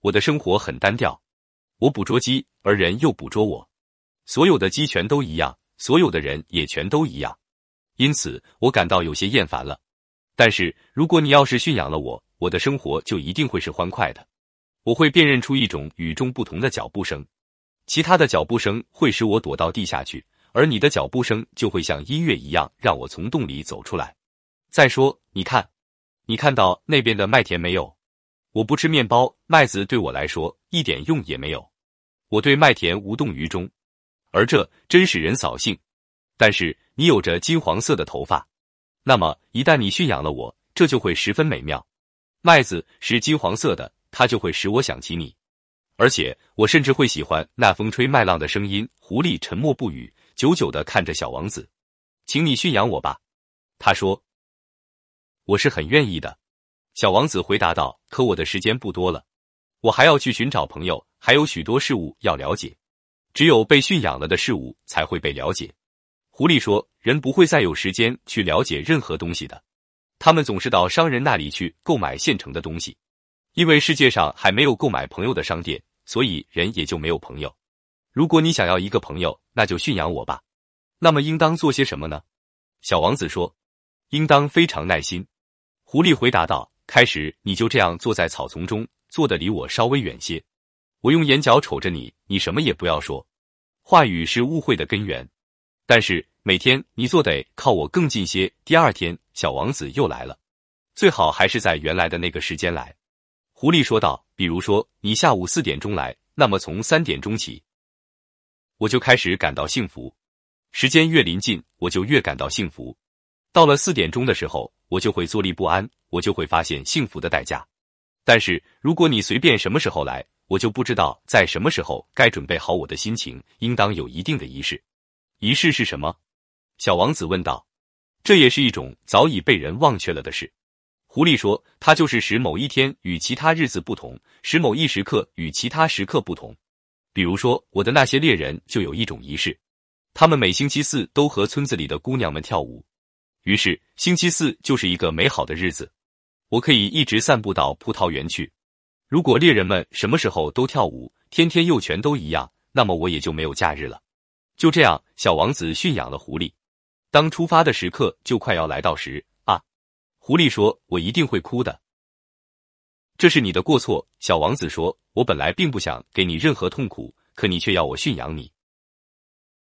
我的生活很单调，我捕捉鸡，而人又捕捉我。所有的鸡全都一样，所有的人也全都一样，因此我感到有些厌烦了。但是如果你要是驯养了我，我的生活就一定会是欢快的。我会辨认出一种与众不同的脚步声，其他的脚步声会使我躲到地下去，而你的脚步声就会像音乐一样让我从洞里走出来。再说，你看，你看到那边的麦田没有？我不吃面包，麦子对我来说一点用也没有。我对麦田无动于衷，而这真使人扫兴。但是你有着金黄色的头发，那么一旦你驯养了我，这就会十分美妙。麦子是金黄色的。它就会使我想起你，而且我甚至会喜欢那风吹麦浪的声音。狐狸沉默不语，久久的看着小王子。请你驯养我吧，他说。我是很愿意的，小王子回答道。可我的时间不多了，我还要去寻找朋友，还有许多事物要了解。只有被驯养了的事物才会被了解。狐狸说：“人不会再有时间去了解任何东西的，他们总是到商人那里去购买现成的东西。”因为世界上还没有购买朋友的商店，所以人也就没有朋友。如果你想要一个朋友，那就驯养我吧。那么应当做些什么呢？小王子说：“应当非常耐心。”狐狸回答道：“开始你就这样坐在草丛中，坐的离我稍微远些。我用眼角瞅着你，你什么也不要说。话语是误会的根源。但是每天你坐得靠我更近些。第二天，小王子又来了，最好还是在原来的那个时间来。”狐狸说道：“比如说，你下午四点钟来，那么从三点钟起，我就开始感到幸福。时间越临近，我就越感到幸福。到了四点钟的时候，我就会坐立不安，我就会发现幸福的代价。但是如果你随便什么时候来，我就不知道在什么时候该准备好我的心情。应当有一定的仪式。仪式是什么？”小王子问道。“这也是一种早已被人忘却了的事。”狐狸说：“它就是使某一天与其他日子不同，使某一时刻与其他时刻不同。比如说，我的那些猎人就有一种仪式，他们每星期四都和村子里的姑娘们跳舞。于是，星期四就是一个美好的日子，我可以一直散步到葡萄园去。如果猎人们什么时候都跳舞，天天又全都一样，那么我也就没有假日了。就这样，小王子驯养了狐狸。当出发的时刻就快要来到时。”啊狐狸说：“我一定会哭的，这是你的过错。”小王子说：“我本来并不想给你任何痛苦，可你却要我驯养你。